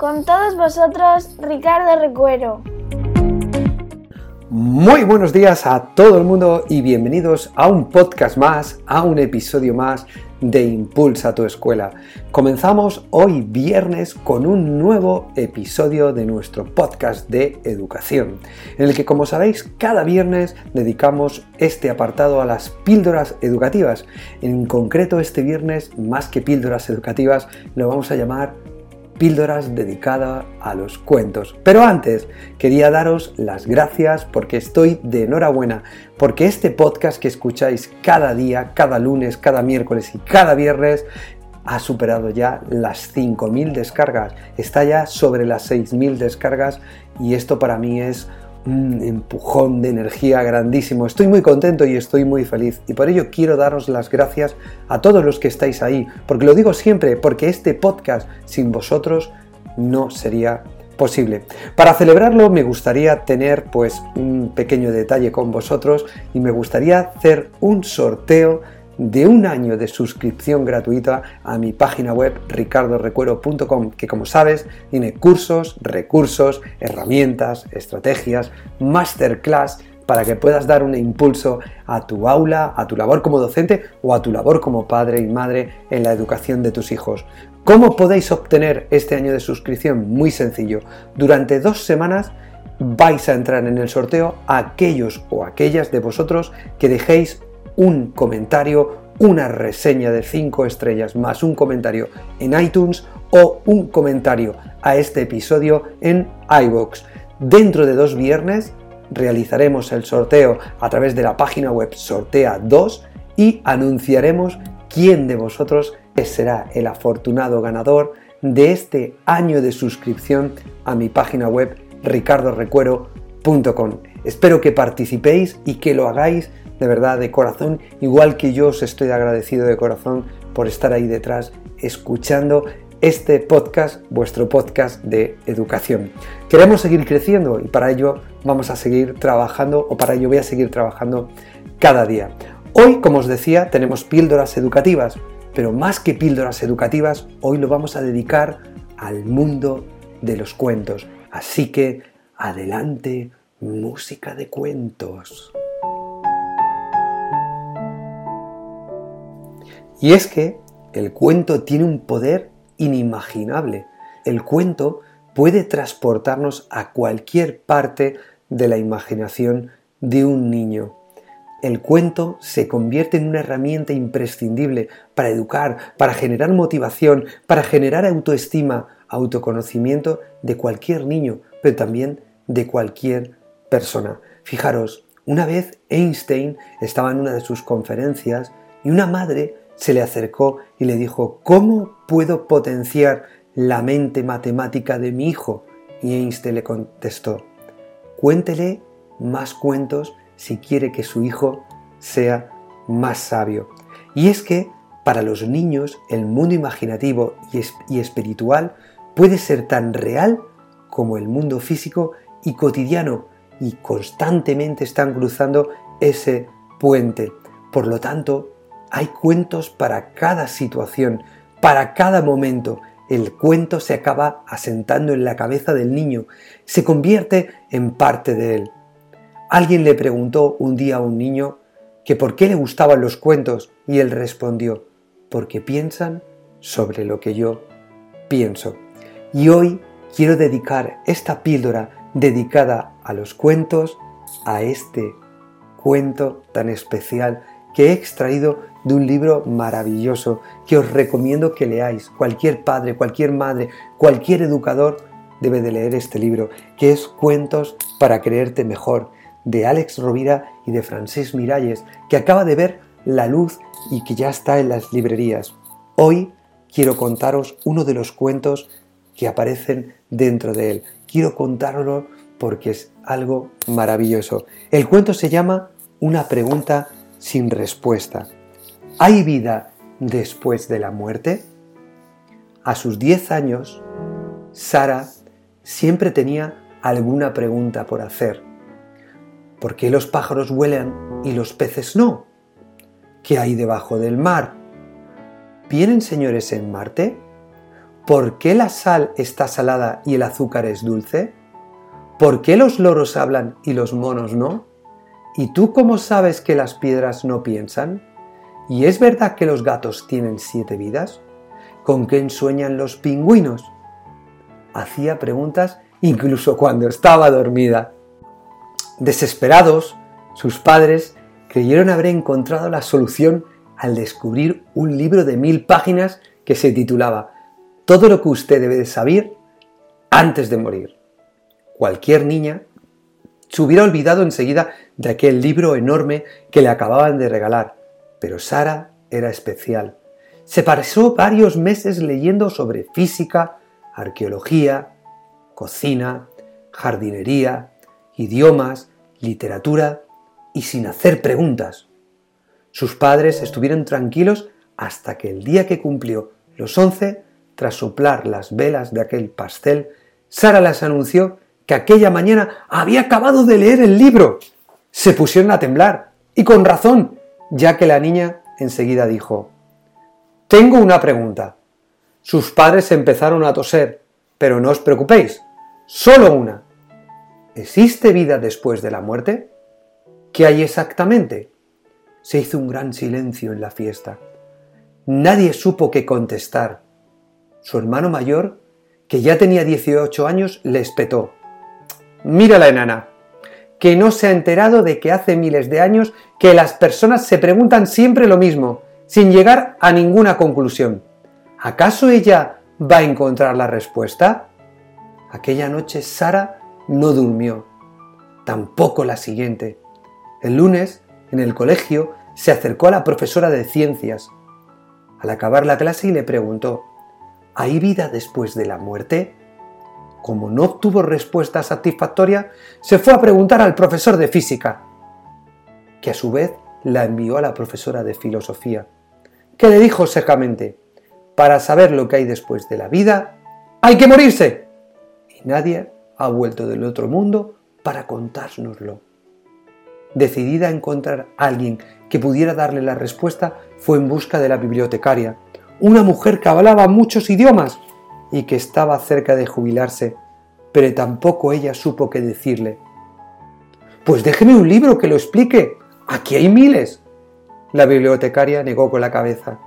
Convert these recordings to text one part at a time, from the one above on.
Con todos vosotros, Ricardo Recuero. Muy buenos días a todo el mundo y bienvenidos a un podcast más, a un episodio más de Impulsa tu escuela. Comenzamos hoy viernes con un nuevo episodio de nuestro podcast de educación, en el que como sabéis cada viernes dedicamos este apartado a las píldoras educativas. En concreto este viernes, más que píldoras educativas, lo vamos a llamar píldoras dedicadas a los cuentos. Pero antes quería daros las gracias porque estoy de enhorabuena, porque este podcast que escucháis cada día, cada lunes, cada miércoles y cada viernes ha superado ya las 5.000 descargas, está ya sobre las 6.000 descargas y esto para mí es un empujón de energía grandísimo. Estoy muy contento y estoy muy feliz y por ello quiero daros las gracias a todos los que estáis ahí, porque lo digo siempre, porque este podcast sin vosotros no sería posible. Para celebrarlo me gustaría tener pues un pequeño detalle con vosotros y me gustaría hacer un sorteo de un año de suscripción gratuita a mi página web ricardorecuero.com, que como sabes tiene cursos, recursos, herramientas, estrategias, masterclass para que puedas dar un impulso a tu aula, a tu labor como docente o a tu labor como padre y madre en la educación de tus hijos. ¿Cómo podéis obtener este año de suscripción? Muy sencillo. Durante dos semanas vais a entrar en el sorteo a aquellos o aquellas de vosotros que dejéis un comentario, una reseña de 5 estrellas más un comentario en iTunes o un comentario a este episodio en iBox. Dentro de dos viernes realizaremos el sorteo a través de la página web Sortea 2 y anunciaremos quién de vosotros será el afortunado ganador de este año de suscripción a mi página web ricardorecuero.com. Espero que participéis y que lo hagáis de verdad de corazón, igual que yo os estoy agradecido de corazón por estar ahí detrás escuchando este podcast, vuestro podcast de educación. Queremos seguir creciendo y para ello vamos a seguir trabajando o para ello voy a seguir trabajando cada día. Hoy, como os decía, tenemos píldoras educativas, pero más que píldoras educativas, hoy lo vamos a dedicar al mundo de los cuentos. Así que, adelante, música de cuentos. Y es que el cuento tiene un poder inimaginable. El cuento puede transportarnos a cualquier parte de la imaginación de un niño. El cuento se convierte en una herramienta imprescindible para educar, para generar motivación, para generar autoestima, autoconocimiento de cualquier niño, pero también de cualquier persona. Fijaros, una vez Einstein estaba en una de sus conferencias y una madre se le acercó y le dijo, ¿cómo puedo potenciar la mente matemática de mi hijo? Y Einstein le contestó, cuéntele más cuentos si quiere que su hijo sea más sabio. Y es que para los niños el mundo imaginativo y, espiritual puede ser tan real como el mundo físico y cotidiano y constantemente están cruzando ese puente. Por lo tanto, hay cuentos para cada situación, para cada momento. El cuento se acaba asentando en la cabeza del niño, se convierte en parte de él. Alguien le preguntó un día a un niño que por qué le gustaban los cuentos y él respondió, porque piensan sobre lo que yo pienso. Y hoy quiero dedicar esta píldora dedicada a los cuentos, a este cuento tan especial que he extraído de un libro maravilloso que os recomiendo que leáis. Cualquier padre, cualquier madre, cualquier educador debe de leer este libro, que es Cuentos para creerte mejor, de Alex Rovira y de Francés Miralles, que acaba de ver la luz y que ya está en las librerías. Hoy quiero contaros uno de los cuentos que aparecen dentro de él. Quiero contarlo porque es algo maravilloso. El cuento se llama Una pregunta sin respuesta. ¿Hay vida después de la muerte? A sus 10 años, Sara siempre tenía alguna pregunta por hacer. ¿Por qué los pájaros vuelan y los peces no? ¿Qué hay debajo del mar? ¿Vienen señores en Marte? ¿Por qué la sal está salada y el azúcar es dulce? ¿Por qué los loros hablan y los monos no? ¿Y tú cómo sabes que las piedras no piensan? ¿Y es verdad que los gatos tienen siete vidas? ¿Con qué sueñan los pingüinos? Hacía preguntas incluso cuando estaba dormida. Desesperados, sus padres creyeron haber encontrado la solución al descubrir un libro de mil páginas que se titulaba Todo lo que usted debe de saber antes de morir. Cualquier niña se hubiera olvidado enseguida de aquel libro enorme que le acababan de regalar, pero Sara era especial. Se pasó varios meses leyendo sobre física, arqueología, cocina, jardinería, idiomas, literatura y sin hacer preguntas. Sus padres estuvieron tranquilos hasta que el día que cumplió los once, tras soplar las velas de aquel pastel, Sara les anunció que aquella mañana había acabado de leer el libro. Se pusieron a temblar, y con razón, ya que la niña enseguida dijo, Tengo una pregunta. Sus padres empezaron a toser, pero no os preocupéis, solo una. ¿Existe vida después de la muerte? ¿Qué hay exactamente? Se hizo un gran silencio en la fiesta. Nadie supo qué contestar. Su hermano mayor, que ya tenía 18 años, le espetó. Mira la enana, que no se ha enterado de que hace miles de años que las personas se preguntan siempre lo mismo, sin llegar a ninguna conclusión. ¿Acaso ella va a encontrar la respuesta? Aquella noche Sara no durmió, tampoco la siguiente. El lunes en el colegio, se acercó a la profesora de ciencias. Al acabar la clase y le preguntó, ¿hay vida después de la muerte? Como no obtuvo respuesta satisfactoria, se fue a preguntar al profesor de física, que a su vez la envió a la profesora de filosofía, que le dijo secamente, para saber lo que hay después de la vida, hay que morirse. Y nadie ha vuelto del otro mundo para contárnoslo decidida a encontrar a alguien que pudiera darle la respuesta, fue en busca de la bibliotecaria, una mujer que hablaba muchos idiomas y que estaba cerca de jubilarse, pero tampoco ella supo qué decirle. Pues déjeme un libro que lo explique. Aquí hay miles. La bibliotecaria negó con la cabeza.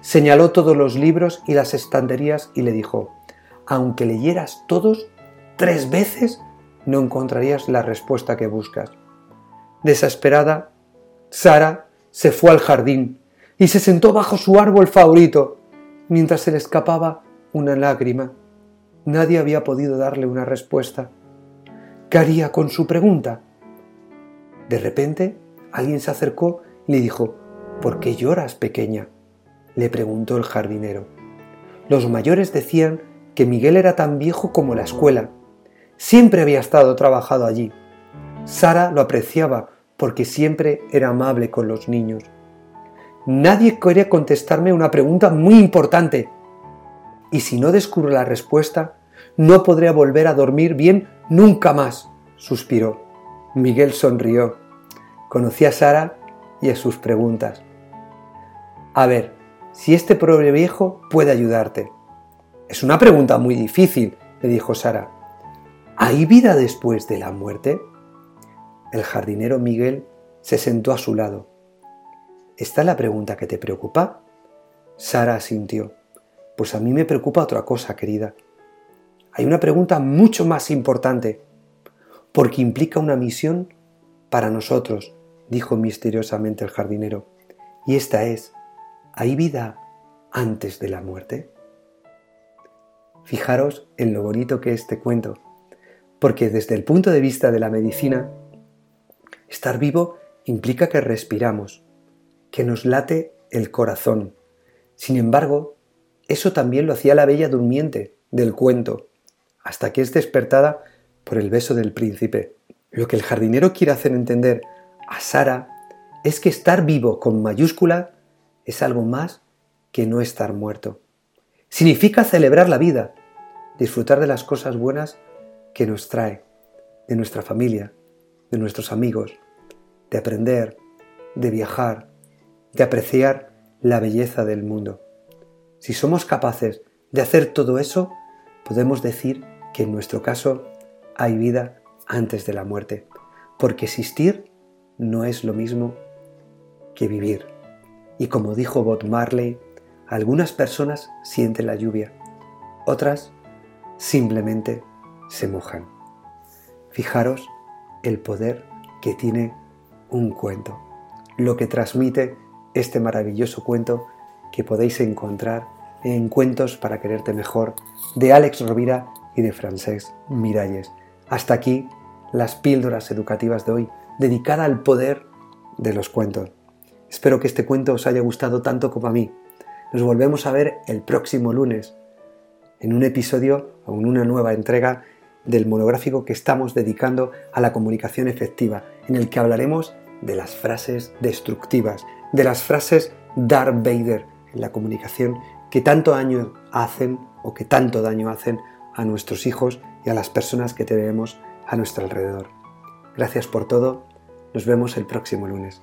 Señaló todos los libros y las estanterías y le dijo, aunque leyeras todos tres veces, no encontrarías la respuesta que buscas. Desesperada, Sara se fue al jardín y se sentó bajo su árbol favorito mientras se le escapaba una lágrima. Nadie había podido darle una respuesta. ¿Qué haría con su pregunta? De repente, alguien se acercó y le dijo, ¿Por qué lloras, pequeña? le preguntó el jardinero. Los mayores decían que Miguel era tan viejo como la escuela. Siempre había estado trabajado allí. Sara lo apreciaba porque siempre era amable con los niños. Nadie quería contestarme una pregunta muy importante. Y si no descubro la respuesta, no podré volver a dormir bien nunca más, suspiró. Miguel sonrió. Conocí a Sara y a sus preguntas. A ver, si este pobre viejo puede ayudarte. Es una pregunta muy difícil, le dijo Sara. ¿Hay vida después de la muerte? El jardinero Miguel se sentó a su lado. ¿Esta es la pregunta que te preocupa? Sara asintió. Pues a mí me preocupa otra cosa, querida. Hay una pregunta mucho más importante, porque implica una misión para nosotros, dijo misteriosamente el jardinero. Y esta es, ¿hay vida antes de la muerte? Fijaros en lo bonito que es este cuento, porque desde el punto de vista de la medicina, Estar vivo implica que respiramos, que nos late el corazón. Sin embargo, eso también lo hacía la bella durmiente, del cuento, hasta que es despertada por el beso del príncipe. Lo que el jardinero quiere hacer entender a Sara es que estar vivo con mayúscula es algo más que no estar muerto. Significa celebrar la vida, disfrutar de las cosas buenas que nos trae, de nuestra familia, de nuestros amigos, de aprender, de viajar, de apreciar la belleza del mundo. Si somos capaces de hacer todo eso, podemos decir que en nuestro caso hay vida antes de la muerte, porque existir no es lo mismo que vivir. Y como dijo Bob Marley, algunas personas sienten la lluvia, otras simplemente se mojan. Fijaros el poder que tiene un cuento, lo que transmite este maravilloso cuento que podéis encontrar en Cuentos para quererte mejor de Alex Rovira y de Francesc Miralles. Hasta aquí las píldoras educativas de hoy, dedicada al poder de los cuentos. Espero que este cuento os haya gustado tanto como a mí. Nos volvemos a ver el próximo lunes en un episodio o en una nueva entrega del monográfico que estamos dedicando a la comunicación efectiva, en el que hablaremos de las frases destructivas, de las frases Darth Vader en la comunicación que tanto daño hacen o que tanto daño hacen a nuestros hijos y a las personas que tenemos a nuestro alrededor. Gracias por todo. Nos vemos el próximo lunes.